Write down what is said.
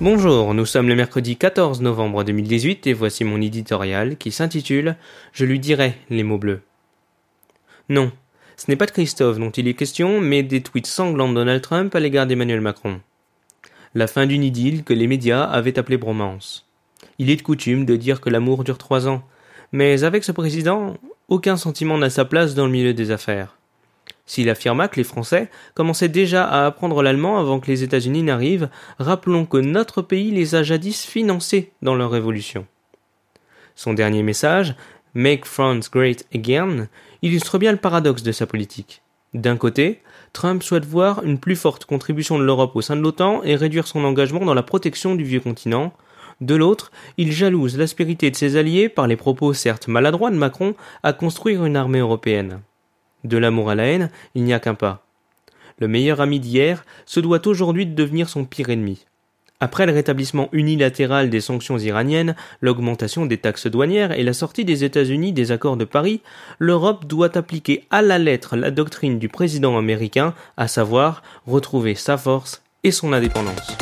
Bonjour, nous sommes le mercredi 14 novembre 2018 et voici mon éditorial qui s'intitule Je lui dirai les mots bleus. Non, ce n'est pas de Christophe dont il est question, mais des tweets sanglants de Donald Trump à l'égard d'Emmanuel Macron. La fin d'une idylle que les médias avaient appelée bromance. Il est de coutume de dire que l'amour dure trois ans, mais avec ce président, aucun sentiment n'a sa place dans le milieu des affaires. S'il affirma que les Français commençaient déjà à apprendre l'allemand avant que les États-Unis n'arrivent, rappelons que notre pays les a jadis financés dans leur révolution. Son dernier message, Make France Great Again, illustre bien le paradoxe de sa politique. D'un côté, Trump souhaite voir une plus forte contribution de l'Europe au sein de l'OTAN et réduire son engagement dans la protection du vieux continent. De l'autre, il jalouse l'aspérité de ses alliés par les propos certes maladroits de Macron à construire une armée européenne. De l'amour à la haine, il n'y a qu'un pas. Le meilleur ami d'hier se doit aujourd'hui de devenir son pire ennemi. Après le rétablissement unilatéral des sanctions iraniennes, l'augmentation des taxes douanières et la sortie des États-Unis des accords de Paris, l'Europe doit appliquer à la lettre la doctrine du président américain, à savoir retrouver sa force et son indépendance.